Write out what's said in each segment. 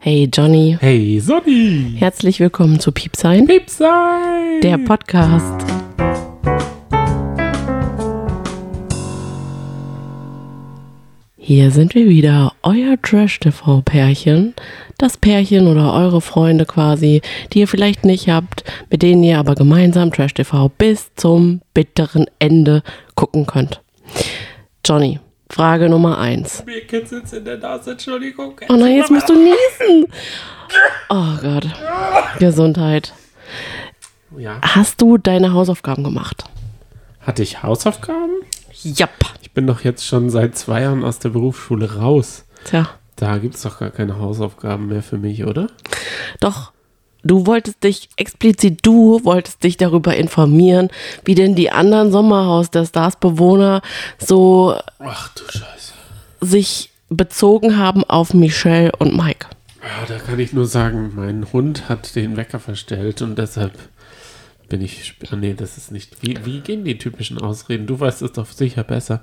Hey Johnny, Hey Sonny! herzlich willkommen zu Piepsein, Pipsei! der Podcast. Hier sind wir wieder, euer Trash-TV-Pärchen. Das Pärchen oder eure Freunde quasi, die ihr vielleicht nicht habt, mit denen ihr aber gemeinsam Trash-TV bis zum bitteren Ende gucken könnt. Johnny, Frage Nummer eins. Mir jetzt in der Nase, Entschuldigung. Oh nein, jetzt musst du niesen. Oh Gott. Gesundheit. Ja. Hast du deine Hausaufgaben gemacht? Hatte ich Hausaufgaben? Japp. Ich bin doch jetzt schon seit zwei Jahren aus der Berufsschule raus. Tja, Da gibt's doch gar keine Hausaufgaben mehr für mich, oder? doch. Du wolltest dich, explizit du wolltest dich darüber informieren, wie denn die anderen Sommerhaus der Stars-Bewohner so Ach du Scheiße. sich bezogen haben auf Michelle und Mike. Ja, da kann ich nur sagen, mein Hund hat den Wecker verstellt und deshalb bin ich. ah, Nee, das ist nicht. Wie, wie gehen die typischen Ausreden? Du weißt es doch sicher besser.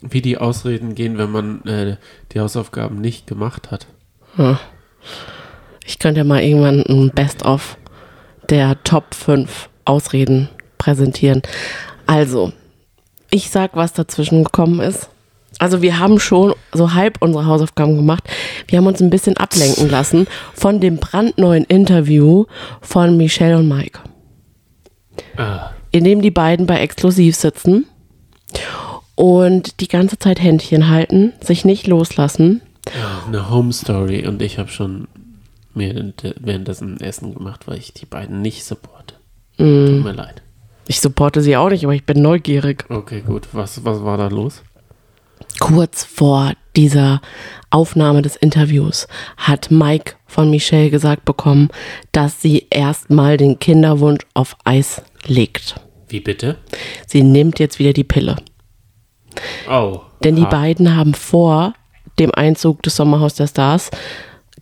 Wie die Ausreden gehen, wenn man äh, die Hausaufgaben nicht gemacht hat. Ich könnte ja mal irgendwann ein Best-of der Top 5 Ausreden präsentieren. Also, ich sag, was dazwischen gekommen ist. Also wir haben schon so halb unsere Hausaufgaben gemacht. Wir haben uns ein bisschen ablenken lassen von dem brandneuen Interview von Michelle und Mike, Ah, in dem die beiden bei Exklusiv sitzen und die ganze Zeit Händchen halten, sich nicht loslassen. ja, eine Home Story und ich habe schon mir währenddessen Essen gemacht, weil ich die beiden nicht supporte. Tut mir leid. Ich supporte sie auch nicht, aber ich bin neugierig. Okay, gut. Was, was war da los? kurz vor dieser Aufnahme des Interviews hat Mike von Michelle gesagt bekommen, dass sie erstmal den Kinderwunsch auf Eis legt. Wie bitte? Sie nimmt jetzt wieder die Pille. Oh. Denn die ah, beiden haben vor dem Einzug des Sommerhaus der Stars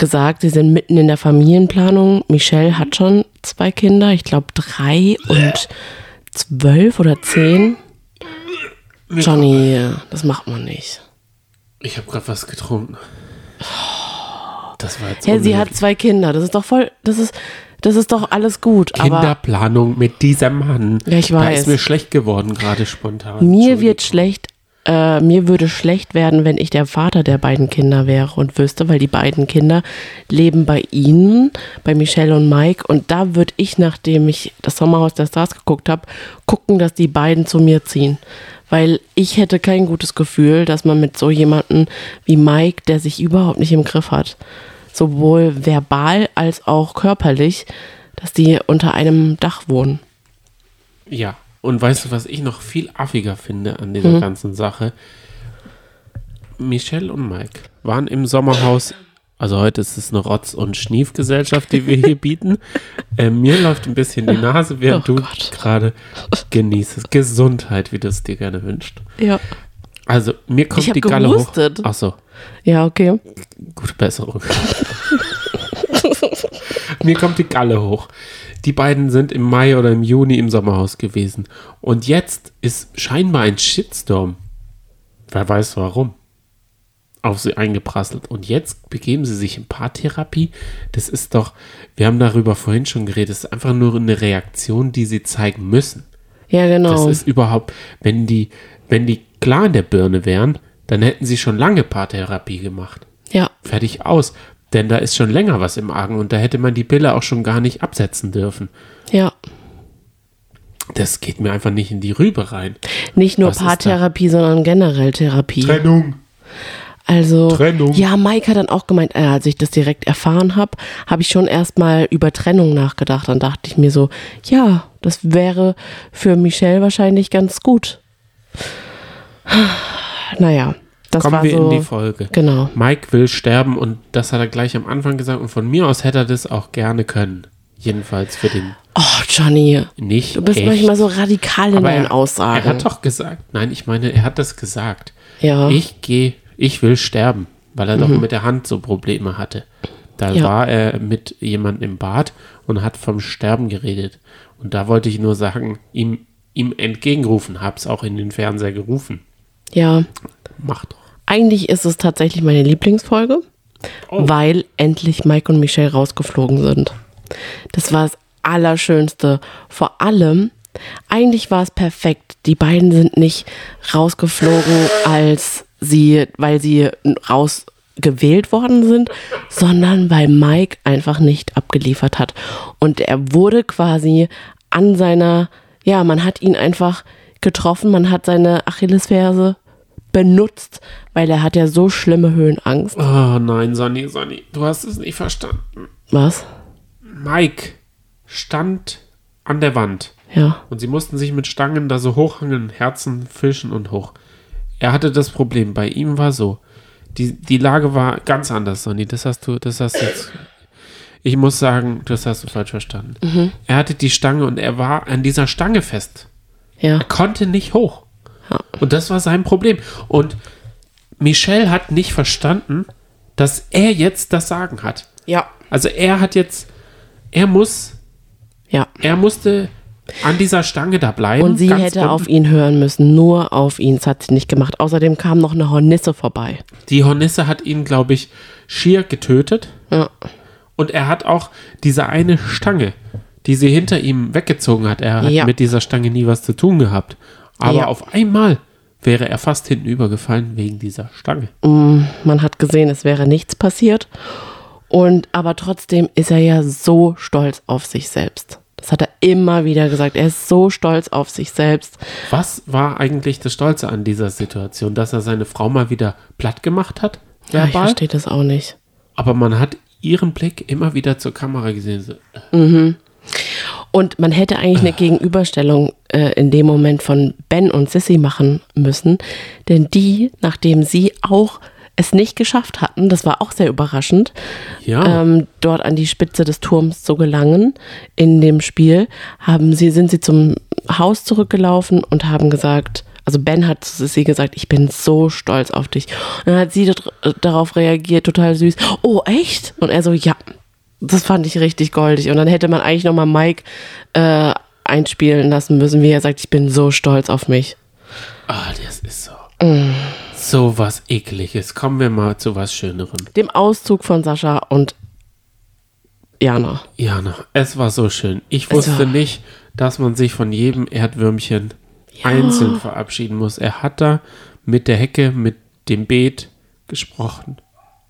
gesagt, sie sind mitten in der Familienplanung. Michelle hat schon zwei Kinder, ich glaube drei und zwölf oder zehn. Johnny, das macht man nicht. Ich habe gerade was getrunken. Das war jetzt Ja, sie hat zwei Kinder. Das ist doch voll, das ist, das ist doch alles gut. Kinderplanung mit diesem Mann. Ja, ich Da weiß. ist mir schlecht geworden, gerade spontan. mir wird schlecht, äh, mir würde schlecht werden, wenn ich der Vater der beiden Kinder wäre und wüsste, weil die beiden Kinder leben bei ihnen, bei Michelle und Mike. Und da würde ich, nachdem ich das Sommerhaus der Stars geguckt habe, gucken, dass die beiden zu mir ziehen. Weil ich hätte kein gutes Gefühl, dass man mit so jemandem wie Mike, der sich überhaupt nicht im Griff hat, sowohl verbal als auch körperlich, dass die unter einem Dach wohnen. Ja, und weißt du, was ich noch viel affiger finde an dieser ganzen Sache? Michelle und Mike waren im Sommerhaus. Also heute ist es eine Rotz- und Schniefgesellschaft, die wir hier bieten. Äh, mir läuft ein bisschen die Nase, während Oh du gerade genießt. Gesundheit, wie du es dir gerne wünscht. Ja. Also mir kommt die Galle gehustet. hoch. Ach so, Ja, okay. gute Besserung. mir kommt die Galle hoch. Die beiden sind im Mai oder im Juni im Sommerhaus gewesen. Und jetzt ist scheinbar ein Shitstorm. Wer weiß warum. Auf sie eingeprasselt. Und jetzt begeben sie sich in Paartherapie. Das ist doch, wir haben darüber vorhin schon geredet, das ist einfach nur eine Reaktion, die sie zeigen müssen. Ja, Das genau. ist überhaupt, wenn die, wenn die klar in der Birne wären, dann hätten sie schon lange Paartherapie gemacht. ja, Fertig aus. Denn da ist schon länger was im Argen und da hätte man die Pille auch schon gar nicht absetzen dürfen. ja. Das geht mir einfach nicht in die Rübe rein. Nicht nur Was? Paartherapie, sondern generell Therapie. Trennung. Also, Trennung. ja, Mike hat dann auch gemeint, äh, als ich das direkt erfahren habe, habe ich schon erstmal über Trennung nachgedacht. Dann dachte ich mir so, ja, das wäre für Michelle wahrscheinlich ganz gut. Naja, das Kommen wir so. in die Folge. Genau. Mike will sterben und das hat er gleich am Anfang gesagt und von mir aus hätte er das auch gerne können. Jedenfalls für den Oh, Johnny, nicht. du bist echt. manchmal so radikal in Aber deinen er, Aussagen. Er hat doch gesagt, nein, ich meine, er hat das gesagt. ja. Ich gehe, ich will sterben, weil er doch mit der Hand so Probleme hatte. Da Mhm. Ja. war er mit jemandem im Bad und hat vom Sterben geredet. Und da wollte ich nur sagen, ihm, ihm entgegenrufen, hab's auch in den Fernseher gerufen. ja. Mach doch. Eigentlich ist es tatsächlich meine Lieblingsfolge. Oh. weil endlich Mike und Michelle rausgeflogen sind. Das war das Allerschönste. Vor allem, eigentlich war es perfekt. Die beiden sind nicht rausgeflogen, als sie, weil sie rausgewählt worden sind, sondern weil Mike einfach nicht abgeliefert hat. Und er wurde quasi an seiner, ja, man hat ihn einfach getroffen, man hat seine Achillesferse benutzt, weil er hat ja so schlimme Höhenangst. Oh nein, Sonny, Sonny, du hast es nicht verstanden. Was? Mike stand an der Wand Ja. und sie mussten sich mit Stangen da so hochhangeln, Herzen fischen und hoch. Er hatte das Problem, bei ihm war so, die, die Lage war ganz anders, Sonny, das hast du, das hast du jetzt, ich muss sagen, das hast du falsch verstanden. Er hatte die Stange und er war an dieser Stange fest. Ja. Er konnte nicht hoch. Ja. Und das war sein Problem. Und Michelle hat nicht verstanden, dass er jetzt das Sagen hat. Ja. Also er hat jetzt, er muss, Ja. er musste an dieser Stange da bleiben. Und sie hätte unten. auf ihn hören müssen, nur auf ihn. Das hat sie nicht gemacht. Außerdem kam noch eine Hornisse vorbei. Die Hornisse hat ihn, glaube ich, schier getötet. Ja. Und er hat auch diese eine Stange, die sie hinter ihm weggezogen hat. Er hat Ja. mit dieser Stange nie was zu tun gehabt. Aber Ja. auf einmal wäre er fast hinten übergefallen wegen dieser Stange. Man hat gesehen, es wäre nichts passiert. Und aber trotzdem ist er ja so stolz auf sich selbst. Das hat er immer wieder gesagt. Er ist so stolz auf sich selbst. Was war eigentlich das Stolze an dieser Situation? Dass er seine Frau mal wieder platt gemacht hat? Ja, ich verbal? verstehe das auch nicht. Aber man hat ihren Blick immer wieder zur Kamera gesehen. So, Und man hätte eigentlich eine Gegenüberstellung äh, in dem Moment von Ben und Sissy machen müssen. Denn die, nachdem sie auch es nicht geschafft hatten, das war auch sehr überraschend, Ja. ähm, dort an die Spitze des Turms zu gelangen in dem Spiel, haben sie, sind sie zum Haus zurückgelaufen und haben gesagt, also Ben hat zu Sissy gesagt, ich bin so stolz auf dich. Und dann hat sie dr- darauf reagiert, total süß, oh echt? Und er so, ja, das fand ich richtig goldig. Und dann hätte man eigentlich nochmal Mike äh, einspielen lassen müssen, wie er sagt, ich bin so stolz auf mich. Ah, das ist so. So was Ekliges. Kommen wir mal zu was Schönerem. Dem Auszug von Sascha und Jana. Jana, es war so schön. Ich wusste nicht, dass man sich von jedem Erdwürmchen einzeln verabschieden muss. Er hat da mit der Hecke, mit dem Beet gesprochen.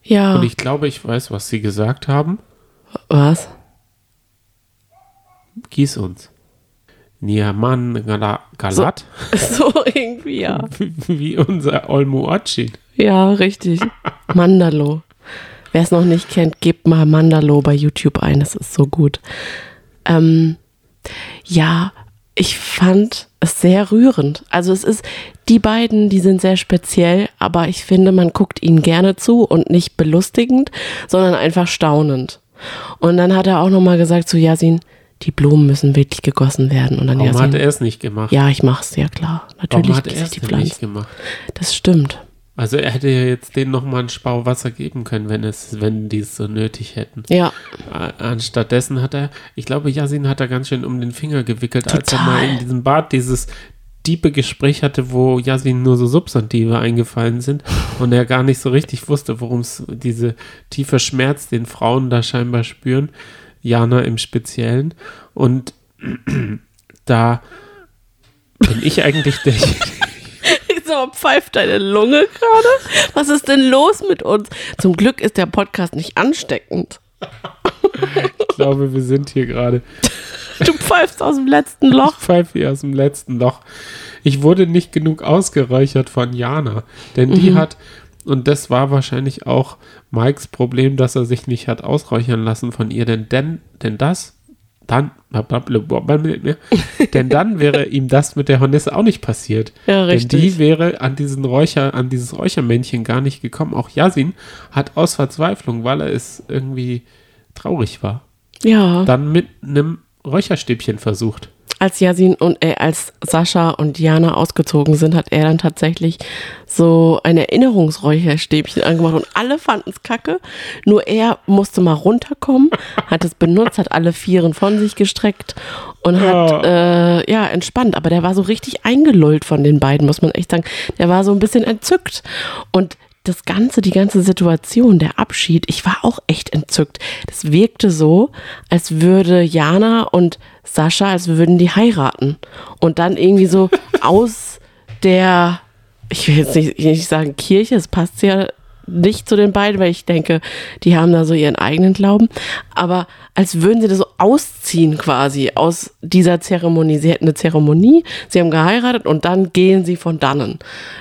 Ja. Und ich glaube, ich weiß, was sie gesagt haben. Was? Gieß uns. Niaman Gala- Galat, So irgendwie, ja. wie unser Olmuacin. Ja, richtig. Mandalo. Wer es noch nicht kennt, gebt mal Mandalo bei YouTube ein. Das ist so gut. Ähm, ja, ich fand es sehr rührend. Also es ist, die beiden, die sind sehr speziell, aber ich finde, man guckt ihnen gerne zu und nicht belustigend, sondern einfach staunend. Und dann hat er auch nochmal gesagt zu Yasin, die Blumen müssen wirklich gegossen werden. Und dann Warum hat Yasin, er es nicht gemacht? ja, ich mach's, ja klar. Warum Natürlich hat gieße er es nicht gemacht? Das stimmt. Also er hätte ja jetzt denen nochmal einen Spau Wasser geben können, wenn es, wenn die es so nötig hätten. Ja, Anstattdessen hat er, ich glaube, Yasin hat er ganz schön um den Finger gewickelt, als er Total. mal in diesem Bad dieses tiefe Gespräch hatte, wo Yasin nur so Substantive eingefallen sind und er gar nicht so richtig wusste, worum es diese tiefe Schmerz, den Frauen da scheinbar spüren, Jana im Speziellen. Und da bin ich eigentlich der, Wieso pfeift deine Lunge gerade? Was ist denn los mit uns? Zum Glück ist der Podcast nicht ansteckend. ich glaube, wir sind hier gerade Du pfeifst aus dem letzten Loch. pfeife hier aus dem letzten Loch. Ich wurde nicht genug ausgeräuchert von Jana, denn die hat, und das war wahrscheinlich auch Mikes Problem, dass er sich nicht hat ausräuchern lassen von ihr, denn, denn, denn das, dann, denn dann wäre ihm das mit der Hornisse auch nicht passiert. Ja, Denn die richtig. wäre an diesen Räucher, an dieses Räuchermännchen gar nicht gekommen. Auch Yasin hat aus Verzweiflung, weil er es irgendwie traurig war, Ja, dann mit einem Räucherstäbchen versucht. als Yasin und äh, als Sascha und Jana ausgezogen sind, hat er dann tatsächlich so ein Erinnerungsräucherstäbchen angemacht und alle fanden es kacke. Nur er musste mal runterkommen, hat es benutzt, hat alle Vieren von sich gestreckt und hat äh, ja entspannt. Aber der war so richtig eingelullt von den beiden, muss man echt sagen. Der war so ein bisschen entzückt und das Ganze, die ganze Situation, der Abschied, ich war auch echt entzückt. Das wirkte so, als würde Jana und Sascha, als würden die heiraten. Und dann irgendwie so aus der, ich will jetzt nicht, nicht sagen Kirche, es passt ja nicht zu den beiden, weil ich denke, die haben da so ihren eigenen Glauben. Aber als würden sie das so ausziehen quasi aus dieser Zeremonie. Sie hätten eine Zeremonie, sie haben geheiratet und dann gehen sie von dannen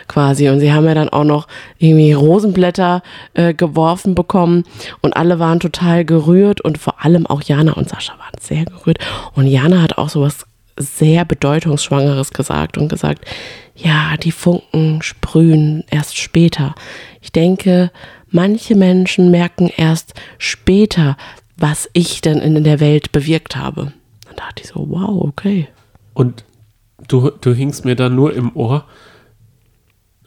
quasi. Und sie haben ja dann auch noch irgendwie Rosenblätter äh, geworfen bekommen und alle waren total gerührt und vor allem auch Jana und Sascha waren sehr gerührt. Und Jana hat auch sowas sehr bedeutungsschwangeres gesagt und gesagt, ja, die Funken sprühen erst später. Ich denke, manche Menschen merken erst später, was ich denn in der Welt bewirkt habe. Dann dachte ich so, wow, okay. Und du, du hingst mir da nur im Ohr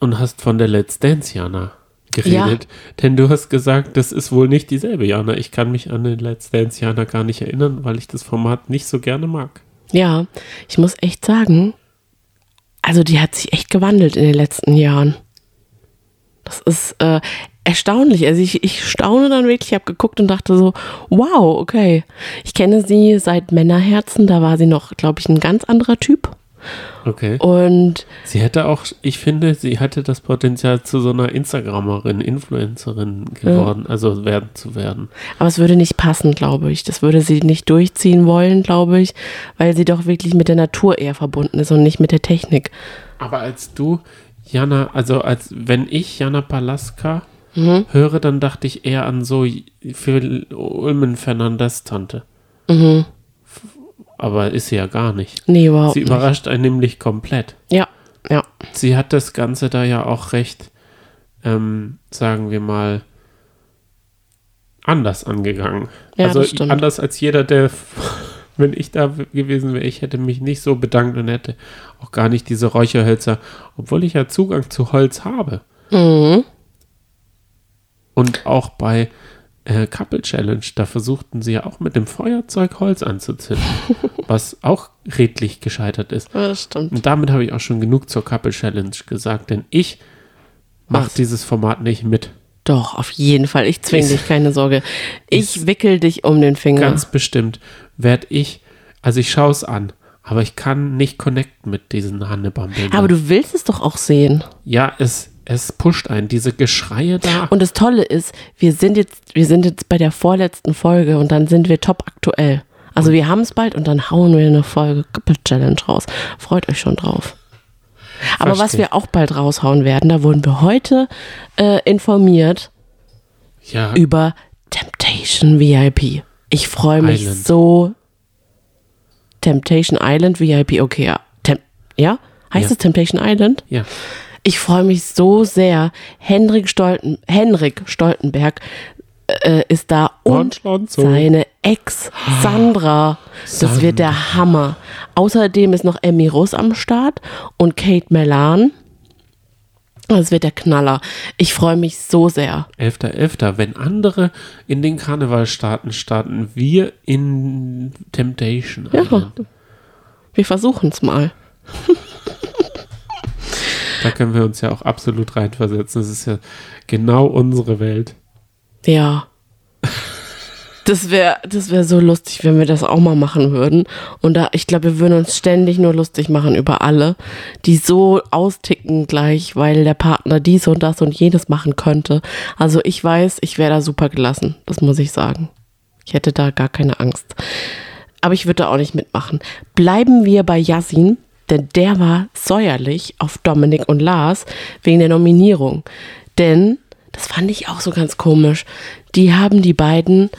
und hast von der Let's Dance Jana geredet. Ja. Denn du hast gesagt, das ist wohl nicht dieselbe Jana. Ich kann mich an den Let's Dance Jana gar nicht erinnern, weil ich das Format nicht so gerne mag. Ja, ich muss echt sagen, also die hat sich echt gewandelt in den letzten Jahren. Das ist äh, erstaunlich. Also ich, ich staune dann wirklich, ich habe geguckt und dachte so, wow, okay. Ich kenne sie seit Männerherzen, da war sie noch, glaube ich, ein ganz anderer Typ. Okay. Und sie hätte auch, ich finde, sie hatte das Potenzial zu so einer Instagramerin, Influencerin geworden, ja. also werden zu werden. Aber es würde nicht passen, glaube ich. Das würde sie nicht durchziehen wollen, glaube ich, weil sie doch wirklich mit der Natur eher verbunden ist und nicht mit der Technik. Aber als du, Jana, also als wenn ich Jana Palaska mhm. höre, dann dachte ich eher an so für Ulmen Fernandes Tante. Mhm. Aber ist sie ja gar nicht. Nee, überhaupt Sie überrascht einen nämlich komplett. Ja, ja. Sie hat das Ganze da ja auch recht, ähm, sagen wir mal, anders angegangen. Ja, also anders als jeder, der, wenn ich da gewesen wäre, ich hätte mich nicht so bedankt und hätte auch gar nicht diese Räucherhölzer, obwohl ich ja Zugang zu Holz habe. Mhm. Und auch bei äh, Couple Challenge, da versuchten sie ja auch mit dem Feuerzeug Holz anzuzünden, was auch redlich gescheitert ist. Ja, das stimmt. Und damit habe ich auch schon genug zur Couple Challenge gesagt, denn ich mache dieses Format nicht mit. Doch, auf jeden Fall. Ich zwinge dich, keine Sorge. Ich wickel dich um den Finger. Ganz bestimmt werde ich, also ich schaue es an, aber ich kann nicht connecten mit diesen Hannebambeln. Aber du willst es doch auch sehen. Ja, es, es pusht einen, diese Geschreie da. Und das Tolle ist, wir sind jetzt, wir sind jetzt bei der vorletzten Folge und dann sind wir top aktuell. Also wir haben es bald und dann hauen wir eine Folge Challenge raus. Freut euch schon drauf. Aber Verstehe. was wir auch bald raushauen werden, da wurden wir heute äh, informiert ja. über Temptation VIP. Ich freue mich Island. so. Temptation Island VIP, okay, ja. Tem ja? Heißt Ja. es Temptation Island? Ja. Ich freue mich so sehr. Henrik, Stolten, Henrik Stoltenberg äh, ist da und so. seine Ex Sandra. Das wird der Hammer. Außerdem ist noch Emmy Russ am Start und Kate Melan. Das wird der Knaller. Ich freue mich so sehr. 11.11. Wenn andere in den Karnevalstaaten starten, wir in Temptation. Ja, Island. wir versuchen es mal. Da können wir uns ja auch absolut reinversetzen. Das ist ja genau unsere Welt. Ja. Das wäre das wär so lustig, wenn wir das auch mal machen würden. Und da, ich glaube, wir würden uns ständig nur lustig machen über alle, die so austicken gleich, weil der Partner dies und das und jenes machen könnte. Also ich weiß, ich wäre da super gelassen. Das muss ich sagen. Ich hätte da gar keine Angst. Aber ich würde da auch nicht mitmachen. Bleiben wir bei Yasin, denn der war säuerlich auf Dominik und Lars wegen der Nominierung. Denn, das fand ich auch so ganz komisch, die haben die beiden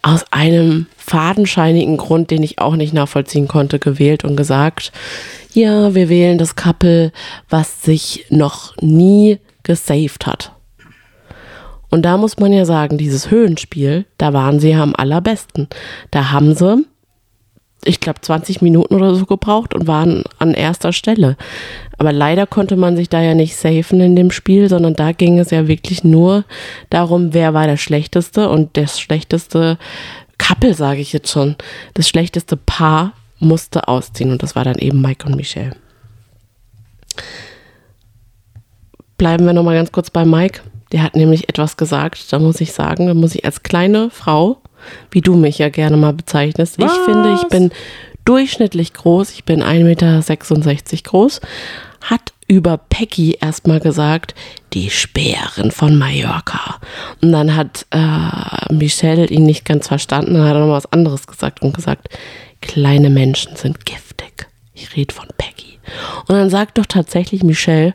aus einem fadenscheinigen Grund, den ich auch nicht nachvollziehen konnte, gewählt und gesagt, ja, wir wählen das Couple, was sich noch nie gesaved hat. Und da muss man ja sagen, dieses Höhenspiel, da waren sie ja am allerbesten. Da haben sie, ich glaube, 20 Minuten oder so gebraucht und waren an erster Stelle. Aber leider konnte man sich da ja nicht safen in dem Spiel, sondern da ging es ja wirklich nur darum, wer war der Schlechteste und das schlechteste Couple, sage ich jetzt schon, das schlechteste Paar musste ausziehen und das war dann eben Mike und Michelle. Bleiben wir nochmal ganz kurz bei Mike. Der hat nämlich etwas gesagt, da muss ich sagen, da muss ich als kleine Frau, wie du mich ja gerne mal bezeichnest, ich Was? finde, ich bin durchschnittlich groß, ich bin 1,66 Meter groß, hat über Peggy erstmal gesagt, die Speerin von Mallorca. Und dann hat äh, Michelle ihn nicht ganz verstanden, dann hat er noch was anderes gesagt und gesagt, kleine Menschen sind giftig. Ich rede von Peggy. Und dann sagt doch tatsächlich Michelle,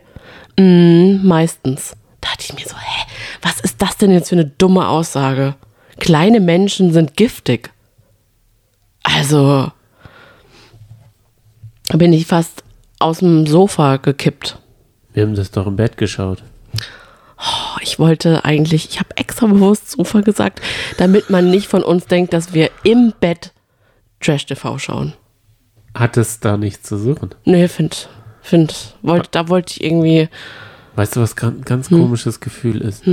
"Mm, meistens. Da dachte ich mir so, hä, was ist das denn jetzt für eine dumme Aussage? Kleine Menschen sind giftig. Also, bin ich fast aus dem Sofa gekippt. Wir haben das doch im Bett geschaut. Oh, ich wollte eigentlich, ich habe extra bewusst Sofa gesagt, damit man nicht von uns denkt, dass wir im Bett Trash-TV schauen. Hat es da nichts zu suchen? Nee, find, find, wollt, da wollte ich irgendwie, Weißt du, was ganz, ganz Hm. komisches Gefühl ist?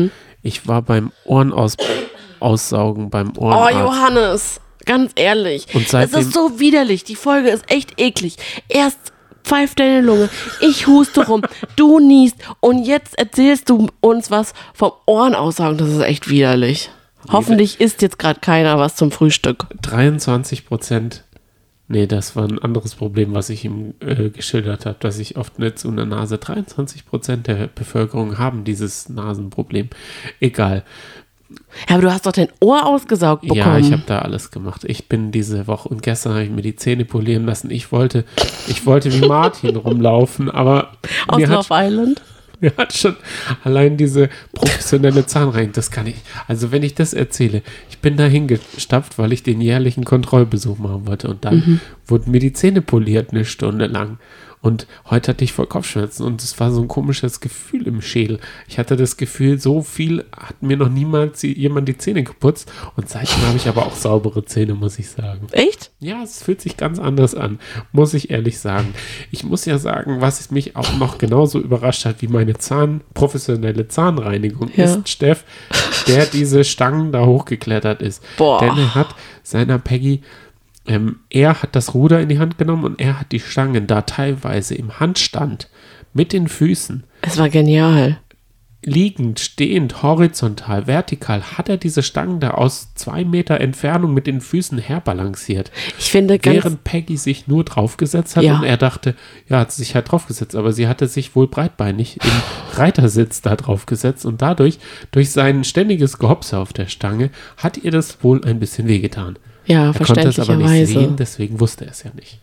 Ich war beim Ohrenaus aussaugen, beim oh Ohrenarzt. Johannes, ganz ehrlich, Und es ist so widerlich, die Folge ist echt eklig. Erst pfeift deine Lunge, ich huste rum, du niest und jetzt erzählst du uns was vom Ohrenaussagen, das ist echt widerlich. Hoffentlich isst jetzt gerade keiner was zum Frühstück. 23 Prozent. Nee, das war ein anderes Problem, was ich ihm äh, geschildert habe, dass ich oft nicht zu einer Nase. 23 Prozent der Bevölkerung haben dieses Nasenproblem. Egal. Ja, aber du hast doch dein Ohr ausgesaugt bekommen. Ja, ich habe da alles gemacht. Ich bin diese Woche und gestern habe ich mir die Zähne polieren lassen. Ich wollte, ich wollte wie Martin rumlaufen, aber Aus mir hat, Love Island. mir hat schon allein diese professionelle Zahnreinigung, das kann ich. Also wenn ich das erzähle, ich bin da hingestapft, weil ich den jährlichen Kontrollbesuch machen wollte und dann Mhm. wurden mir die Zähne poliert eine Stunde lang. Und heute hatte ich voll Kopfschmerzen und es war so ein komisches Gefühl im Schädel. Ich hatte das Gefühl, so viel hat mir noch niemals jemand die Zähne geputzt. Und seitdem habe ich aber auch saubere Zähne, muss ich sagen. Echt? Ja, es fühlt sich ganz anders an, muss ich ehrlich sagen. Ich muss ja sagen, was mich auch noch genauso überrascht hat wie meine Zahn, professionelle Zahnreinigung, Ja. ist Steff, der diese Stangen da hochgeklettert ist. Boah. Denn er hat seiner Peggy, ähm, er hat das Ruder in die Hand genommen und er hat die Stangen da teilweise im Handstand mit den Füßen Es war genial. liegend, stehend, horizontal, vertikal, hat er diese Stangen da aus zwei Meter Entfernung mit den Füßen herbalanciert. Ich finde ganz. Während Peggy sich nur draufgesetzt hat Ja. und er dachte, ja, hat sich halt draufgesetzt, aber sie hatte sich wohl breitbeinig im Reitersitz da draufgesetzt und dadurch, durch sein ständiges Gehopse auf der Stange, hat ihr das wohl ein bisschen wehgetan. Ja, Er konnte es aber nicht verständlicherweise. sehen, deswegen wusste er es ja nicht.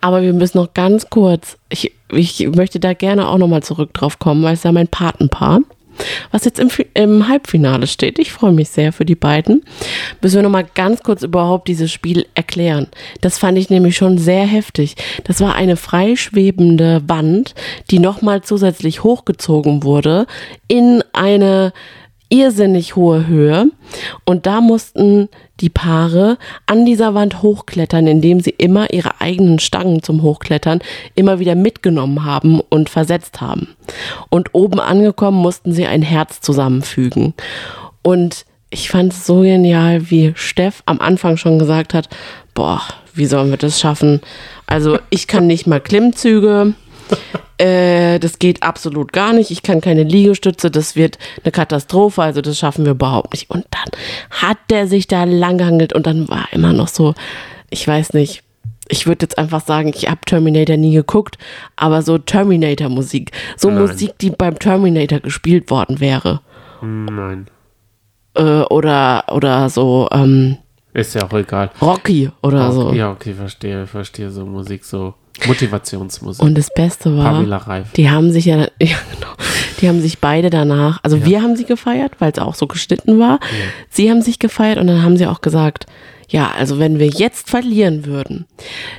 Aber wir müssen noch ganz kurz, ich, ich möchte da gerne auch nochmal zurück drauf kommen, weil es ja mein Patenpaar, was jetzt im, im Halbfinale steht. Ich freue mich sehr für die beiden. Müssen wir nochmal ganz kurz überhaupt dieses Spiel erklären. Das fand ich nämlich schon sehr heftig. Das war eine freischwebende Wand, die nochmal zusätzlich hochgezogen wurde in eine irrsinnig hohe Höhe. Und da mussten die Paare an dieser Wand hochklettern, indem sie immer ihre eigenen Stangen zum Hochklettern immer wieder mitgenommen haben und versetzt haben. Und oben angekommen mussten sie ein Herz zusammenfügen. Und ich fand es so genial, wie Steff am Anfang schon gesagt hat, boah, wie sollen wir das schaffen? Also ich kann nicht mal Klimmzüge. Äh, das geht absolut gar nicht. Ich kann keine Liegestütze. Das wird eine Katastrophe. Also das schaffen wir überhaupt nicht. Und dann hat der sich da langgehangelt und dann war immer noch so, ich weiß nicht. Ich würde jetzt einfach sagen, ich habe Terminator nie geguckt, aber so Terminator-Musik. So Nein. Musik, die beim Terminator gespielt worden wäre. Nein, Äh, oder, oder so ähm, ist ja auch egal. Rocky oder so. Ja, okay, verstehe, verstehe so Musik, so Motivationsmusik. Und das Beste war, die haben sich ja, ja genau, die haben sich beide danach, also wir haben sie gefeiert, weil es auch so geschnitten war. Sie haben sich gefeiert und dann haben sie auch gesagt, ja, also wenn wir jetzt verlieren würden,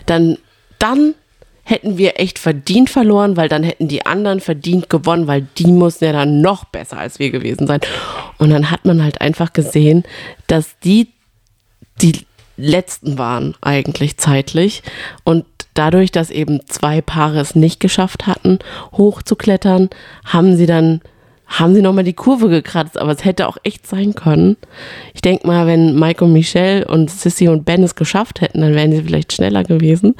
dann, dann hätten wir echt verdient verloren, weil dann hätten die anderen verdient gewonnen, weil die mussten ja dann noch besser als wir gewesen sein. Und dann hat man halt einfach gesehen, dass die die letzten waren eigentlich zeitlich. Und dadurch, dass eben zwei Paare es nicht geschafft hatten, hochzuklettern, haben sie dann, haben sie nochmal die Kurve gekratzt, aber es hätte auch echt sein können. Ich denke mal, wenn Mike und Michelle und Sissy und Ben es geschafft hätten, dann wären sie vielleicht schneller gewesen.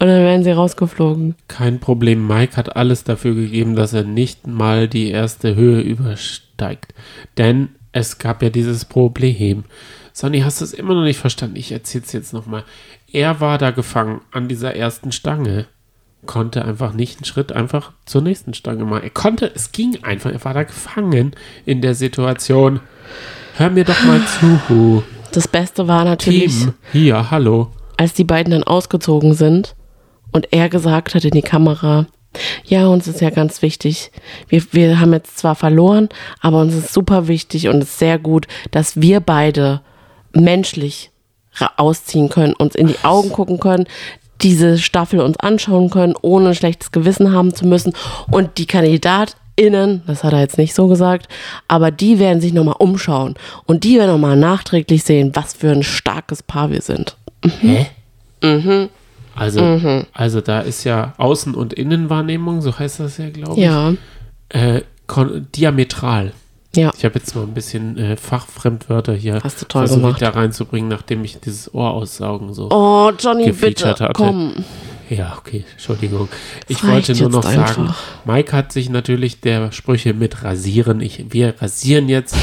Und dann wären sie rausgeflogen. Kein Problem. Mike hat alles dafür gegeben, dass er nicht mal die erste Höhe aufsteigt. Denn es gab ja dieses Problem. Sonny, hast du es immer noch nicht verstanden? Ich erzähle es jetzt nochmal. Er war da gefangen an dieser ersten Stange. Konnte einfach nicht einen Schritt einfach zur nächsten Stange machen. Er konnte, es ging einfach. Er war da gefangen in der Situation. Hör mir doch mal zu. Das Beste war natürlich, Team, hier, hallo. als die beiden dann ausgezogen sind und er gesagt hat in die Kamera, ja, uns ist ja ganz wichtig. Wir, wir haben jetzt zwar verloren, aber uns ist super wichtig und es ist sehr gut, dass wir beide menschlich ausziehen können, uns in die Augen gucken können, diese Staffel uns anschauen können, ohne ein schlechtes Gewissen haben zu müssen. Und die KandidatInnen, das hat er jetzt nicht so gesagt, aber die werden sich nochmal umschauen und die werden nochmal nachträglich sehen, was für ein starkes Paar wir sind. Hä? Also, also da ist ja Außen- und Innenwahrnehmung, so heißt das ja, glaube ich. Ja, Äh, diametral. Ja. Ich habe jetzt mal ein bisschen äh, Fachfremdwörter hier Hast du toll versucht gemacht. da reinzubringen, nachdem ich dieses Ohr aussaugen so. Oh, Johnny, bitte, hatte. komm. Ja, okay, Entschuldigung. Ich wollte nur noch sagen, einfach. Mike hat sich natürlich der Sprüche mit rasieren. Ich, wir rasieren jetzt.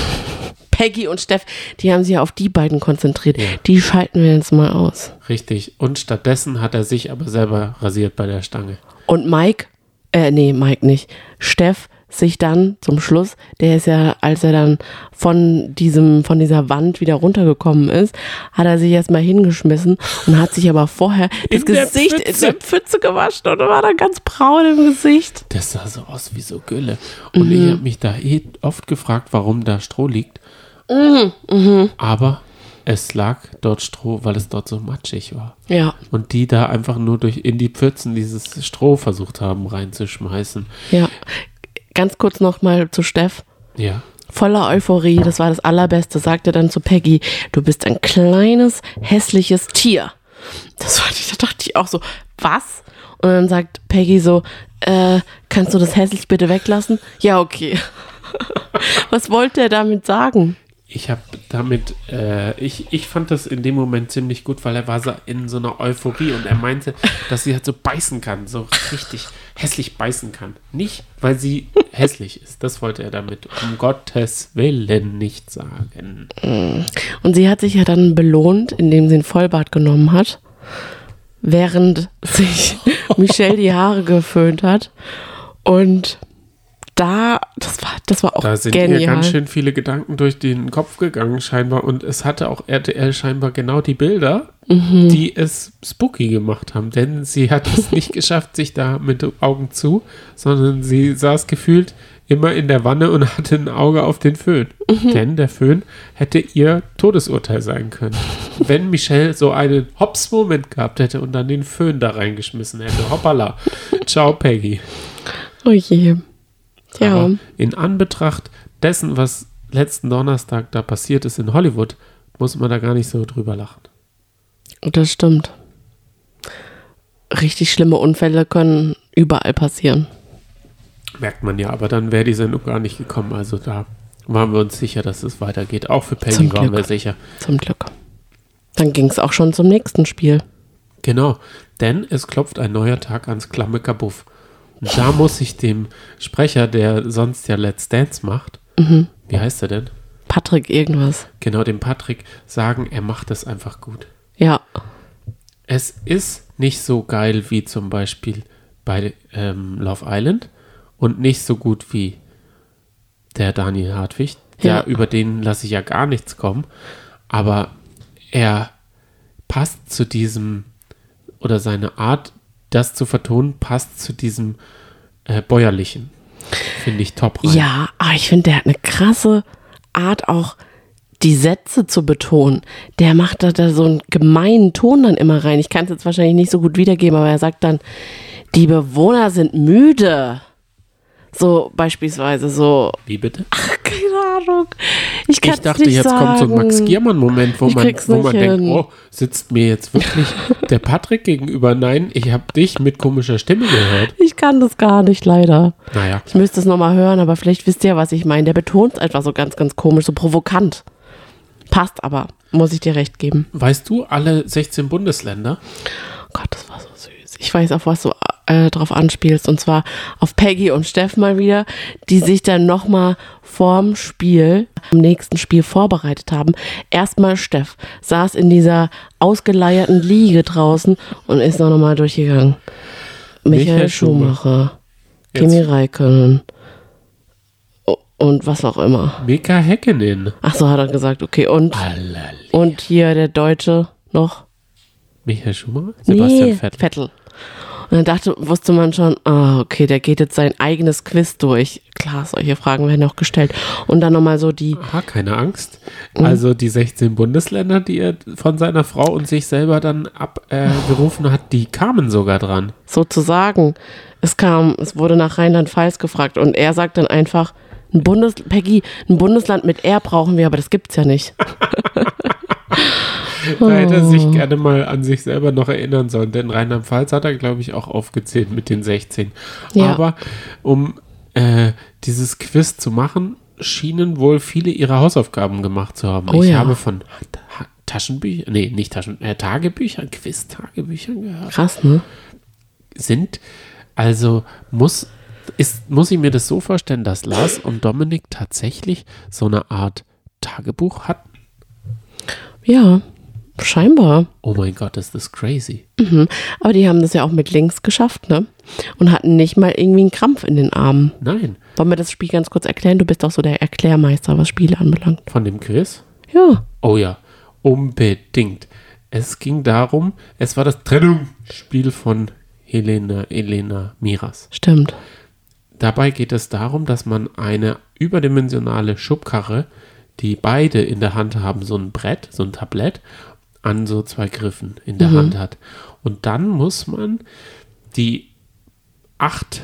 Peggy und Steff, die haben sich ja auf die beiden konzentriert. Die schalten wir jetzt mal aus. Richtig. Und stattdessen hat er sich aber selber rasiert bei der Stange. Und Mike, äh, nee, Mike nicht. Steff sich dann zum Schluss, der ist ja, als er dann von diesem, von dieser Wand wieder runtergekommen ist, hat er sich erstmal hingeschmissen und hat sich aber vorher das In der Gesicht Pfütze. in der Pfütze gewaschen und war dann ganz braun im Gesicht. Das sah so aus wie so Gülle. Und Mhm. ich habe mich da eh oft gefragt, warum da Stroh liegt. Mhm, Aber es lag dort Stroh, weil es dort so matschig war. Ja, Und die da einfach nur durch in die Pfützen dieses Stroh versucht haben reinzuschmeißen. ja. Ganz kurz nochmal zu Steff. Ja. voller Euphorie, das war das Allerbeste, sagte dann zu Peggy, du bist ein kleines, hässliches Tier. Das fand ich, da dachte ich auch so, was? Und dann sagt Peggy so, äh, kannst du das hässlich bitte weglassen? Ja, okay. was wollte er damit sagen? Ich habe damit, äh, ich, ich fand das in dem Moment ziemlich gut, weil er war so in so einer Euphorie und er meinte, dass sie halt so beißen kann, so richtig hässlich beißen kann. Nicht, weil sie hässlich ist. Das wollte er damit um Gottes Willen nicht sagen. Und sie hat sich ja dann belohnt, indem sie ein Vollbad genommen hat, während sich Michelle die Haare geföhnt hat. Und da, das war, das war auch Da sind ihr genial. ganz schön viele Gedanken durch den Kopf gegangen, scheinbar. Und es hatte auch RTL scheinbar genau die Bilder, Mhm. die es spooky gemacht haben. Denn sie hat es nicht geschafft, sich da mit Augen zu, sondern sie saß gefühlt immer in der Wanne und hatte ein Auge auf den Föhn. Mhm. Denn der Föhn hätte ihr Todesurteil sein können. Wenn Michelle so einen Hops-Moment gehabt hätte und dann den Föhn da reingeschmissen hätte. Hoppala. Ciao, Peggy. oh je. Ja. Aber in Anbetracht dessen, was letzten Donnerstag da passiert ist in Hollywood, muss man da gar nicht so drüber lachen. Das stimmt. Richtig schlimme Unfälle können überall passieren. Merkt man ja, aber dann wäre die Sendung gar nicht gekommen. Also da waren wir uns sicher, dass es weitergeht. Auch für Peggy Zum waren Glück. wir sicher. Zum Glück. Dann ging es auch schon zum nächsten Spiel. Genau, denn es klopft ein neuer Tag ans klamme Kabuff. Da muss ich dem Sprecher, der sonst ja Let's Dance macht, Mhm. wie heißt er denn? Patrick, irgendwas. Genau, dem Patrick sagen, er macht es einfach gut. Ja. Es ist nicht so geil wie zum Beispiel bei ähm, Love Island und nicht so gut wie der Daniel Hartwig. Der, Ja. Über den lasse ich ja gar nichts kommen. Aber er passt zu diesem, oder seine Art, das zu vertonen, passt zu diesem äh, bäuerlichen. Finde ich top rein. Ja, aber ich finde, der hat eine krasse Art auch die Sätze zu betonen. Der macht da, da so einen gemeinen Ton dann immer rein. Ich kann es jetzt wahrscheinlich nicht so gut wiedergeben, aber er sagt dann, die Bewohner sind müde. So beispielsweise so, Wie bitte? keine Ahnung. Ich, Ich dachte, nicht jetzt sagen. kommt so ein Max Giermann-Moment, wo Ich man, wo man denkt, oh, sitzt mir jetzt wirklich der Patrick gegenüber? Nein, ich habe dich mit komischer Stimme gehört. Ich kann das gar nicht, leider. Naja, Ich müsste es nochmal hören, aber vielleicht wisst ihr, was ich meine. Der betont es einfach so ganz, ganz komisch, so provokant. Passt aber, muss ich dir recht geben. weißt du alle 16 Bundesländer? Oh Gott, das war so süß. Ich weiß, auf was du äh, drauf anspielst. Und zwar auf Peggy und Steff mal wieder, die sich dann nochmal vorm Spiel, am nächsten Spiel vorbereitet haben. Erstmal Steff saß in dieser ausgeleierten Liege draußen und ist noch nochmal durchgegangen. Michael, Michael Schumacher. Kimi Räikkönen und was auch immer. Mika Häkkinen. Ach so, hat er gesagt, okay. Und, und hier der Deutsche noch? Michael Schumacher? Sebastian nee, Vettel. Vettel. Und dann dachte, wusste man schon, ah, okay, der geht jetzt sein eigenes Quiz durch. Klar, solche Fragen werden auch gestellt. Und dann nochmal so die, Aha, keine Angst. Also die 16 Bundesländer, die er von seiner Frau und sich selber dann abgerufen hat, die kamen sogar dran. sozusagen, es kam, es wurde nach Rheinland-Pfalz gefragt und er sagt dann einfach, ein Bundes, Peggy, ein Bundesland mit R brauchen wir, aber das gibt's ja nicht. Da hätte er Oh. sich gerne mal an sich selber noch erinnern sollen, denn Rheinland-Pfalz hat er, glaube ich, auch aufgezählt mit den 16. Ja. Aber um äh, dieses Quiz zu machen, schienen wohl viele ihre Hausaufgaben gemacht zu haben. Oh ich ja. habe von Ta Taschenbüchern, nee, nicht Taschen, äh, Tagebüchern, Quiz-Tagebüchern gehört. Krass, ne? Sind, also muss, ist, muss ich mir das so vorstellen, dass Lars und Dominik tatsächlich so eine Art Tagebuch hatten? Ja, scheinbar. Oh mein Gott, ist das crazy. Mhm. Aber die haben das ja auch mit links geschafft, ne? Und hatten nicht mal irgendwie einen Krampf in den Armen. Nein, Wollen wir das Spiel ganz kurz erklären? Du bist auch so der Erklärmeister, was Spiele anbelangt. von dem Quiz? Ja. Oh ja, unbedingt. Es ging darum, es war das Trennungsspiel von Helena, Elena Miras. Stimmt. Dabei geht es darum, dass man eine überdimensionale Schubkarre, die beide in der Hand haben, so ein Brett, so ein Tablett, an so zwei Griffen in der Hand hat. Und dann muss man die acht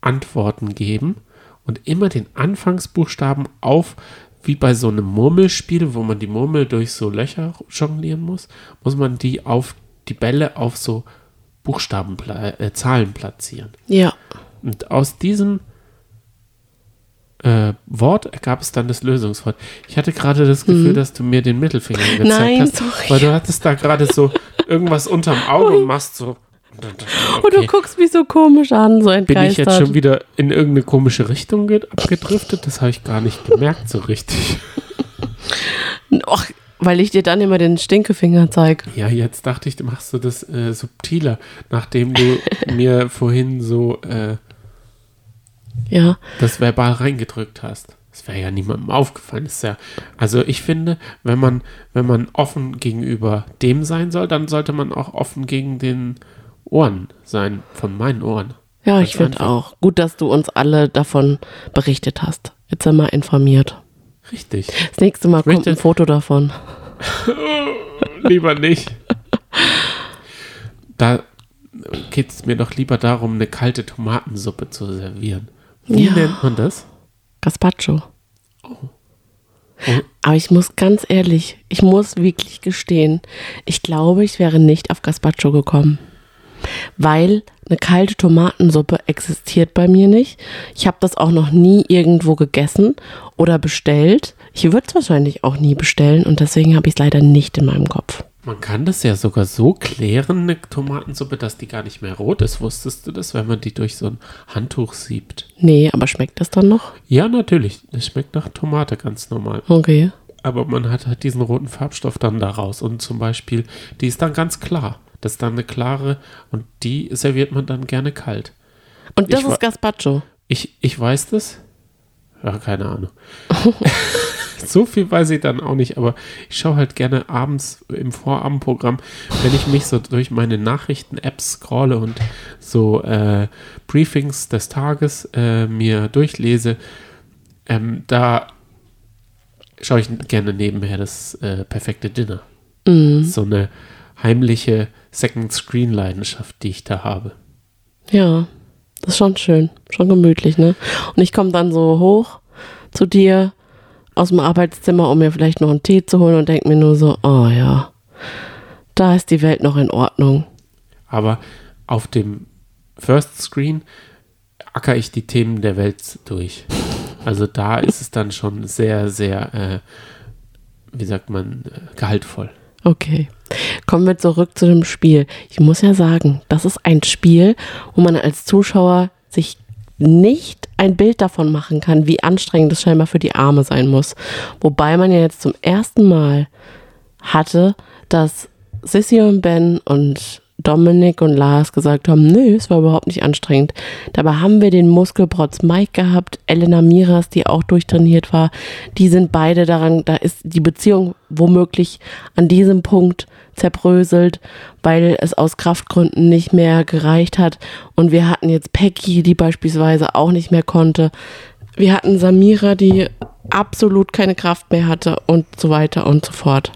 Antworten geben und immer den Anfangsbuchstaben auf, wie bei so einem Murmelspiel, wo man die Murmel durch so Löcher jonglieren muss, muss man die auf die Bälle auf so Buchstaben, äh, Zahlen platzieren. Ja. Und aus diesem äh, Wort ergab es dann das Lösungswort. Ich hatte gerade das Gefühl, dass du mir den Mittelfinger gezeigt Mhm. Nein, hast, sorry. weil du hattest da gerade so irgendwas unterm Auge und machst so. Ich, Und du okay, guckst mich so komisch an, so bin entgeistert. ich jetzt schon wieder in irgendeine komische Richtung ge- abgedriftet? Das habe ich gar nicht gemerkt so richtig. Och, weil ich dir dann immer den Stinkefinger zeig. Ja, jetzt dachte ich, machst du das äh, subtiler, nachdem du mir vorhin so äh, Ja. das verbal reingedrückt hast. Das wäre ja niemandem aufgefallen. Das ist ja, also ich finde, wenn man, wenn man offen gegenüber dem sein soll, dann sollte man auch offen gegen den Ohren sein, von meinen Ohren. Ja, Ganz ich finde auch. Gut, dass du uns alle davon berichtet hast. Jetzt sind wir informiert. Richtig. Das nächste Mal kommt möchte- ein Foto davon. lieber nicht. Da geht es mir doch lieber darum, eine kalte Tomatensuppe zu servieren. Wie Ja. nennt man das? Gazpacho. Oh. Aber ich muss ganz ehrlich, ich muss wirklich gestehen, ich glaube, ich wäre nicht auf Gazpacho gekommen. Weil eine kalte Tomatensuppe existiert bei mir nicht. Ich habe das auch noch nie irgendwo gegessen oder bestellt. Ich würde es wahrscheinlich auch nie bestellen und deswegen habe ich es leider nicht in meinem Kopf. Man kann das ja sogar so klären, eine Tomatensuppe, dass die gar nicht mehr rot ist. Wusstest du das, wenn man die durch so ein Handtuch siebt? Nee, aber schmeckt das dann noch? Ja, natürlich. Es schmeckt nach Tomate ganz normal. Okay. Aber man hat halt diesen roten Farbstoff dann daraus. Und zum Beispiel, die ist dann ganz klar. Das ist dann eine klare und die serviert man dann gerne kalt. Und das Ich ist Gazpacho. Ich, ich weiß das. Ja, keine Ahnung. so viel weiß ich dann auch nicht, aber ich schaue halt gerne abends im Vorabendprogramm, wenn ich mich so durch meine Nachrichten-Apps scrolle und so äh, Briefings des Tages äh, mir durchlese, ähm, da schaue ich gerne nebenher das äh, perfekte Dinner. So eine heimliche Second-Screen-Leidenschaft, die ich da habe. Ja, das ist schon schön, schon gemütlich, ne? Und ich komme dann so hoch zu dir aus dem Arbeitszimmer, um mir vielleicht noch einen Tee zu holen und denke mir nur so, oh ja, da ist die Welt noch in Ordnung. Aber auf dem First Screen acker ich die Themen der Welt durch. Also da ist es dann schon sehr, sehr, äh, wie sagt man, äh, gehaltvoll. Okay. Kommen wir zurück zu dem Spiel. Ich muss ja sagen, das ist ein Spiel, wo man als Zuschauer sich nicht ein Bild davon machen kann, wie anstrengend es scheinbar für die Arme sein muss. Wobei man ja jetzt zum ersten Mal hatte, dass Sissy und Ben und Dominik und Lars gesagt haben, nö, es war überhaupt nicht anstrengend. Dabei haben wir den Muskelprotz Mike gehabt, Elena Miras, die auch durchtrainiert war. Die sind beide daran, da ist die Beziehung womöglich an diesem Punkt zerbröselt, weil es aus Kraftgründen nicht mehr gereicht hat. Und wir hatten jetzt Peggy, die beispielsweise auch nicht mehr konnte. Wir hatten Samira, die absolut keine Kraft mehr hatte und so weiter und so fort.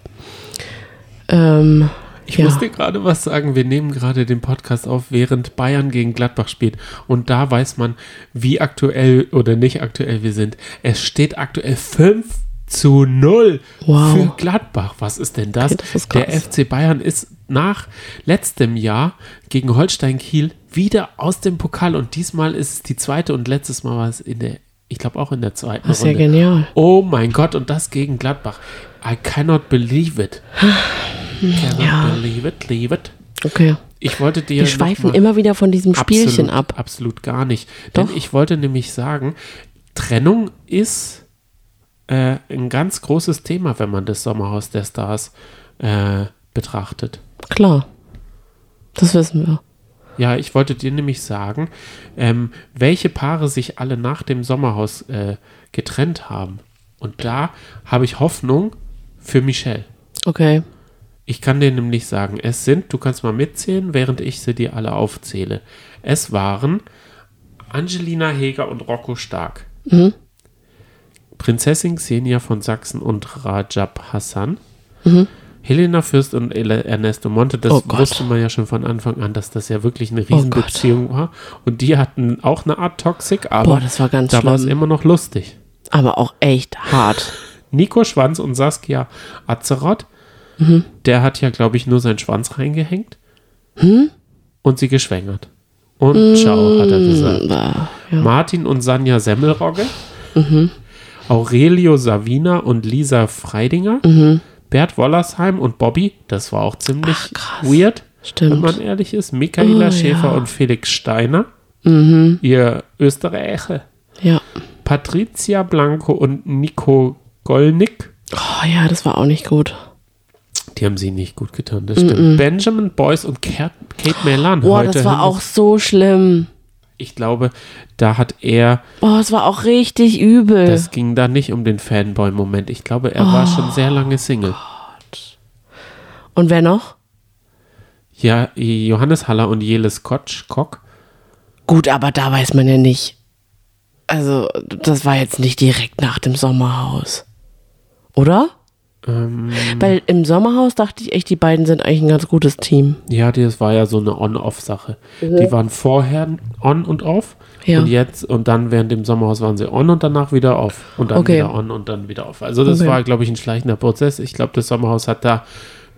Ähm, Ich ja. muss dir gerade was sagen. Wir nehmen gerade den Podcast auf, während Bayern gegen Gladbach spielt. Und da weiß man, wie aktuell oder nicht aktuell wir sind. Es steht aktuell 5 zu 0 Wow. für Gladbach. Was ist denn das? Okay, das ist Der. FC Bayern ist nach letztem Jahr gegen Holstein Kiel wieder aus dem Pokal. Und diesmal ist es die zweite und letztes Mal war es in der, ich glaube auch in der zweiten das ist ja Runde. genial. Oh mein Gott, und das gegen Gladbach. I cannot believe it. Cannot Ja. believe it, leave it. Okay. Ich wollte dir. Wir schweifen mal- immer wieder von diesem Spielchen absolut, ab. Absolut gar nicht. Denn Doch. ich wollte nämlich sagen, Trennung ist äh, ein ganz großes Thema, wenn man das Sommerhaus der Stars äh, betrachtet. Klar. Das wissen wir. Ja, ich wollte dir nämlich sagen, ähm, welche Paare sich alle nach dem Sommerhaus äh, getrennt haben. Und da habe ich Hoffnung für Michelle. Okay. Ich kann dir nämlich sagen, es sind, du kannst mal mitzählen, während ich sie dir alle aufzähle. Es waren Angelina Heger und Rocco Stark. Prinzessin Xenia von Sachsen und Rajab Hassan. Helena Fürst und Ernesto Monte, das Oh wusste man ja schon von Anfang an, dass das ja wirklich eine. Riesenbeziehung war. Und die hatten auch eine Art Toxic, aber Boah, das war ganz da war es immer noch lustig. Aber auch echt hart. Nico Schwanz und Saskia Azeroth. Mhm. Der hat ja, glaube ich, nur seinen Schwanz reingehängt Hm? und sie geschwängert. Und ciao, hat er gesagt. Bah, ja. Martin und Sanja Semmelrogge. Mhm. Aurelio Savina und Lisa Freidinger. Mhm. Bert Wollersheim und Bobby. Das war auch ziemlich krass. weird, wenn Stimmt. man ehrlich ist. Michaela Oh, Schäfer ja. Mhm. und Felix Steiner. Ihr Österreicher. Ja. Patricia Blanco und Nico Gollnick. Oh ja, das war auch nicht gut. Die haben sie nicht gut getan, das stimmt. Benjamin Boyce und Kat, Kate Melan. Boah, heute das war auch so schlimm. Ich glaube, da hat er, Boah, es war auch richtig übel. das ging da nicht um den Fanboy-Moment. Ich glaube, er war schon sehr lange Single. Und wer noch? Ja, Johannes Haller und Jelis Kotsch, Kock. Gut, aber da weiß man ja nicht. Also, das war jetzt nicht direkt nach dem Sommerhaus. Oder? Ähm, Weil im Sommerhaus dachte ich echt, die beiden sind eigentlich ein ganz gutes Team. ja, das war ja so eine On-Off-Sache. Die waren vorher on und off. Ja. Und jetzt, und dann während dem Sommerhaus waren sie on und danach wieder off. Und dann Okay. wieder on und dann wieder off. Also das Okay. war, glaube ich, ein schleichender Prozess. Ich glaube, das Sommerhaus hat da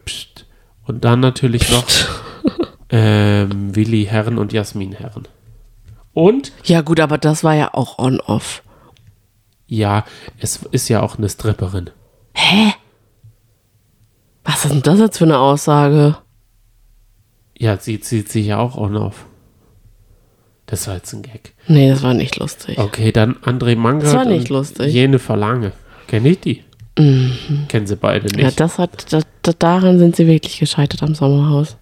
pst, und dann natürlich noch ähm, Willi Herren und Jasmin Herren. Und Ja, gut, aber das war ja auch on-off. ja, es ist ja auch eine Stripperin. Hä? Was ist denn das jetzt für eine Aussage? Ja, sie zieht sich ja auch on-off. Das war jetzt ein Gag. Nee, das war nicht lustig. Okay, dann André Mangert Das war nicht und lustig. Jene Verlange. Kenne ich die? Kennen sie beide nicht. Ja, das hat, das, das, daran sind sie wirklich gescheitert am Sommerhaus.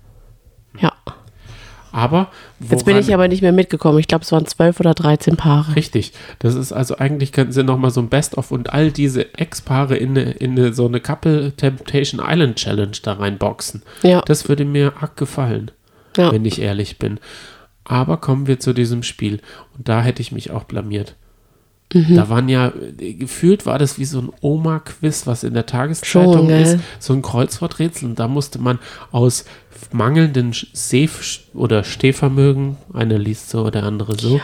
Aber Jetzt bin ich aber nicht mehr mitgekommen. Ich glaube, es waren zwölf oder 13 Paare. Richtig. Das ist also eigentlich könnten sie nochmal so ein Best-of und all diese Ex-Paare in, eine, in eine, so eine Couple Temptation Island Challenge da reinboxen. Ja. Das würde mir arg gefallen, Ja. wenn ich ehrlich bin. Aber kommen wir zu diesem Spiel. Und da hätte ich mich auch blamiert. Mhm. Da waren ja, äh, gefühlt war das wie so ein Oma-Quiz, was in der Tageszeitung Schon, ist. So ein Kreuzworträtsel. Und da musste man aus mangelnden Seh- oder Stehvermögen, einer liest so, der andere so.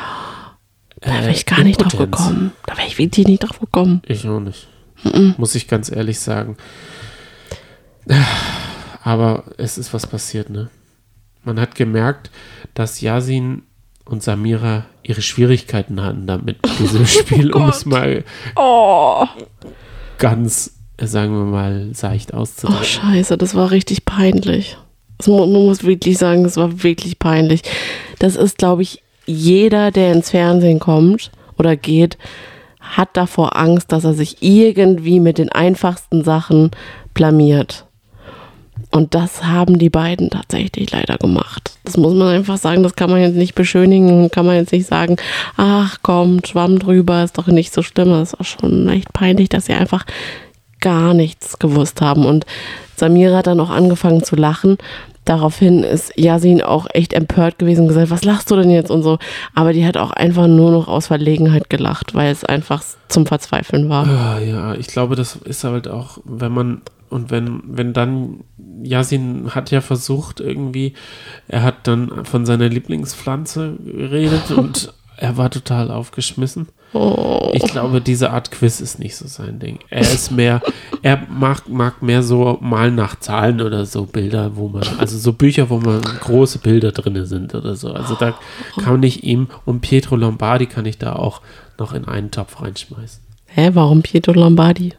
Da wäre äh, ich gar nicht drauf gekommen. Da wäre ich wirklich nicht drauf gekommen. Ich auch nicht. Muss ich ganz ehrlich sagen. Aber es ist was passiert, ne? Man hat gemerkt, dass Yasin und Samira ihre Schwierigkeiten hatten damit, diesem Spiel, um es mal Oh. ganz äh, sagen wir mal, seicht auszudrücken. Oh, scheiße, das war richtig peinlich. Das, man muss wirklich sagen, das war wirklich peinlich. Das ist, glaube ich, jeder, der ins Fernsehen kommt oder geht, hat davor Angst, dass er sich irgendwie mit den einfachsten Sachen blamiert. Und das haben die beiden tatsächlich leider gemacht. Das muss man einfach sagen, das kann man jetzt nicht beschönigen, kann man jetzt nicht sagen, ach komm, Schwamm drüber, ist doch nicht so schlimm. Das war schon echt peinlich, dass sie einfach gar nichts gewusst haben. Und Samira hat dann auch angefangen zu lachen. Daraufhin ist Yasin auch echt empört gewesen und gesagt, was lachst du denn jetzt und so. Aber die hat auch einfach nur noch aus Verlegenheit gelacht, weil es einfach zum Verzweifeln war. Ah, ja, ich glaube, das ist halt auch, wenn man und wenn, wenn dann, Yasin hat ja versucht irgendwie, er hat dann von seiner Lieblingspflanze geredet und er war total aufgeschmissen. Oh. Ich glaube, diese Art Quiz ist nicht so sein Ding. Er ist mehr, er mag, mag mehr so mal nach Zahlen oder so Bilder, wo man, also so Bücher, wo man große Bilder drin sind oder so. Also da kann ich ihm und Pietro Lombardi kann ich da auch noch in einen Topf reinschmeißen. Hä, warum Pietro Lombardi?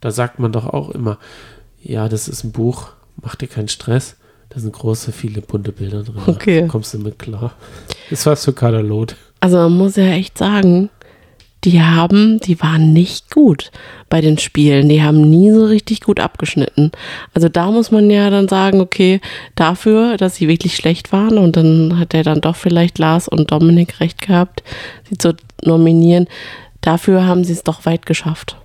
Da sagt man doch auch immer, ja, das ist ein Buch, mach dir keinen Stress. Da sind große, viele bunte Bilder drin. Okay. Da kommst du mit klar. Ist was für Katalot. Also man muss ja echt sagen, die haben, die waren nicht gut bei den Spielen. Die haben nie so richtig gut abgeschnitten. Also da muss man ja dann sagen, okay, dafür, dass sie wirklich schlecht waren und dann hat er dann doch vielleicht Lars und Dominik recht gehabt, sie zu nominieren. Dafür haben sie es doch weit geschafft.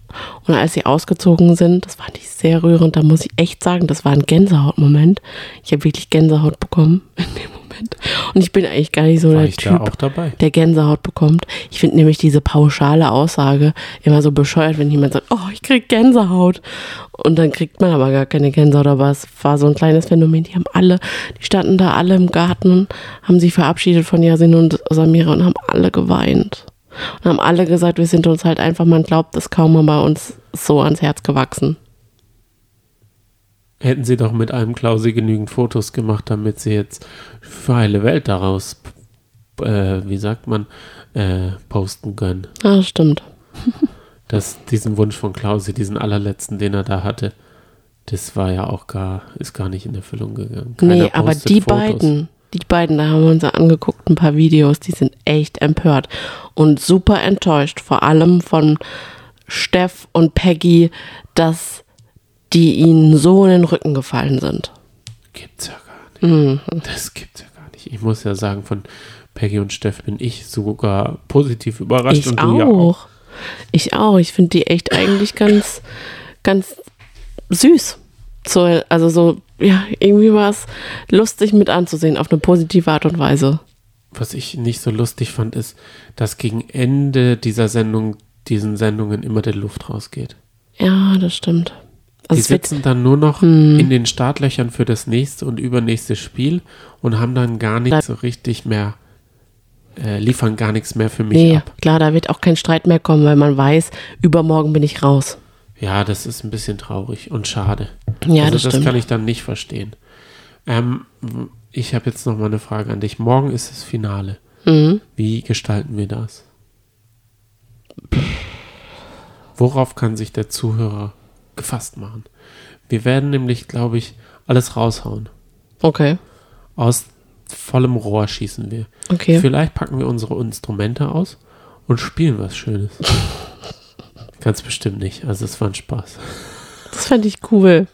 Und als sie ausgezogen sind, das fand ich sehr rührend, da muss ich echt sagen, das war ein Gänsehautmoment. Ich habe wirklich Gänsehaut bekommen in dem Moment. Und ich bin eigentlich gar nicht so War der ich Typ, da auch dabei? der Gänsehaut bekommt. Ich finde nämlich diese pauschale Aussage immer so bescheuert, wenn jemand sagt, oh, ich krieg Gänsehaut. Und dann kriegt man aber gar keine Gänsehaut, aber es war so ein kleines Phänomen. Die haben alle, die standen da alle im Garten, haben sich verabschiedet von Yasin und Samira und haben alle geweint. Und haben alle gesagt, wir sind uns halt einfach, man glaubt es kaum, aber uns so ans Herz gewachsen. Hätten sie doch mit einem Klausi genügend Fotos gemacht, damit sie jetzt für heile Welt daraus, äh, wie sagt man, äh, posten können. Ah, stimmt. Das, diesen Wunsch von Klausi, diesen allerletzten, den er da hatte, das war ja auch gar, ist gar nicht in Erfüllung gegangen. Keiner nee, aber die Fotos. beiden, die beiden, da haben wir uns angeguckt, ein paar Videos, die sind echt empört und super enttäuscht, vor allem von Steff und Peggy, dass die ihnen so in den Rücken gefallen sind. Gibt's ja gar nicht. Mhm. Das gibt's ja gar nicht. Ich muss ja sagen, von Peggy und Steff bin ich sogar positiv überrascht Ich und du ja auch. auch. Ich auch. Ich finde die echt eigentlich ganz, ganz süß. So, also so, ja, irgendwie war es lustig mit anzusehen, auf eine positive Art und Weise. Was ich nicht so lustig fand, ist, dass gegen Ende dieser Sendung, diesen Sendungen immer der Luft rausgeht. Ja, das stimmt. Die Also wird, sitzen dann nur noch in den Startlöchern für das nächste und übernächste Spiel und haben dann gar nicht so richtig mehr, äh, liefern gar nichts mehr für mich nee, ab. klar, da wird auch kein Streit mehr kommen, weil man weiß, übermorgen bin ich raus. Ja, das ist ein bisschen traurig und schade. Ja, also das das kann ich dann nicht verstehen. Ähm, ich habe jetzt noch mal eine Frage an dich. Morgen ist das Finale. Mhm. Wie gestalten wir das? Worauf kann sich der Zuhörer gefasst machen? Wir werden nämlich, glaube ich, alles raushauen. Okay, Aus vollem Rohr schießen wir. okay. Vielleicht packen wir unsere Instrumente aus und spielen was Schönes. Ganz bestimmt nicht. Also es war ein Spaß. Das fand ich cool.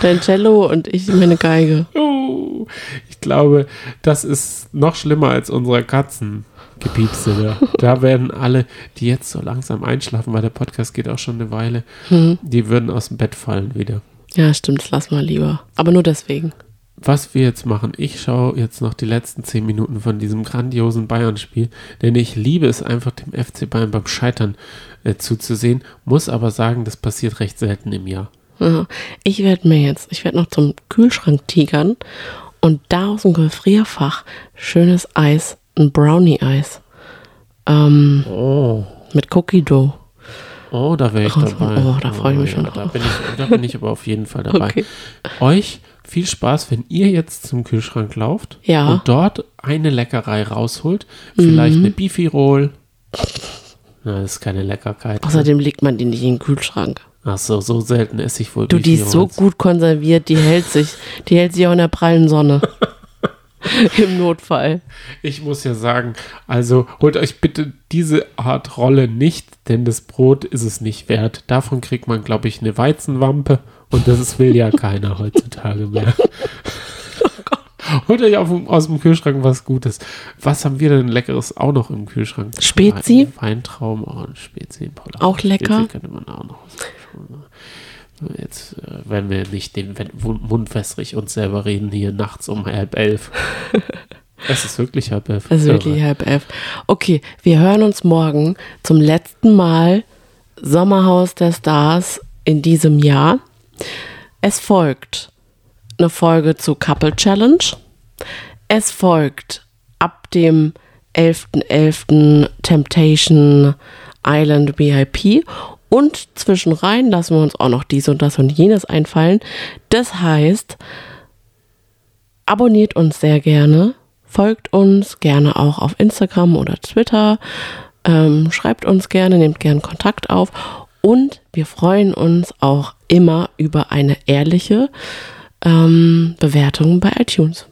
Dein Cello und ich meine Geige. Oh, ich glaube, das ist noch schlimmer als unsere Katzengepiepse. Da. da werden alle, die jetzt so langsam einschlafen, weil der Podcast geht auch schon eine Weile, Hm. die würden aus dem Bett fallen wieder. Ja, stimmt, das lass mal lieber. Aber nur deswegen. Was wir jetzt machen, ich schaue jetzt noch die letzten zehn Minuten von diesem grandiosen Bayern-Spiel, denn ich liebe es einfach, dem FC Bayern beim Scheitern äh, zuzusehen, muss aber sagen, das passiert recht selten im Jahr. Ja. Ich werde mir jetzt, ich werde noch zum Kühlschrank tigern und da aus dem Gefrierfach schönes Eis, ein Brownie-Eis. Ähm, Oh. mit Cookie Dough. Oh, da wäre ich Oh, dabei. oh, da freu ich mich schon Da drauf. bin, ich, da bin ich aber auf jeden Fall dabei. Okay. Euch viel Spaß, wenn ihr jetzt zum Kühlschrank lauft Ja. und dort eine Leckerei rausholt. Vielleicht Mhm. eine Beefy Roll. Na, das ist keine Leckerkeit. Außerdem legt man die nicht in den Kühlschrank. Ach so, so selten esse ich wohl Du, die ist so gut konserviert, die hält sich, die hält sich auch in der prallen Sonne. Im Notfall. Ich muss ja sagen, also holt euch bitte diese Art Rolle nicht, denn das Brot ist es nicht wert. Davon kriegt man, glaube ich, eine Weizenwampe und das will ja keiner heutzutage mehr. Holt euch auf, aus dem Kühlschrank was Gutes. Was haben wir denn Leckeres auch noch im Kühlschrank? Spezi? Wein- Weintrauben, oh, ein Spezi. Paula. Auch lecker. Spezi könnte man auch noch. Jetzt äh, werden wir nicht den Mund wässrig uns selber reden hier nachts um halb elf. es ist wirklich halb elf. Es ist wirklich Irre. halb elf. Okay, wir hören uns morgen zum letzten Mal Sommerhaus der Stars in diesem Jahr. Es folgt eine Folge zu Couple Challenge. Es folgt ab dem 11.11. Temptation Island VIP. Und zwischenrein lassen wir uns auch noch dies und das und jenes einfallen. Das heißt, abonniert uns sehr gerne, folgt uns gerne auch auf Instagram oder Twitter, ähm, schreibt uns gerne, nehmt gerne Kontakt auf und wir freuen uns auch immer über eine ehrliche ähm, Bewertung bei iTunes.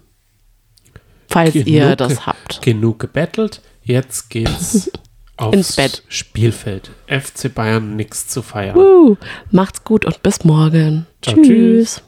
Falls ihr Genug das ge- habt. Genug gebettelt. Jetzt geht's aufs Ins Bett. Spielfeld. FC Bayern nichts zu feiern. Uh, macht's gut und bis morgen. Ciao, tschüss. tschüss.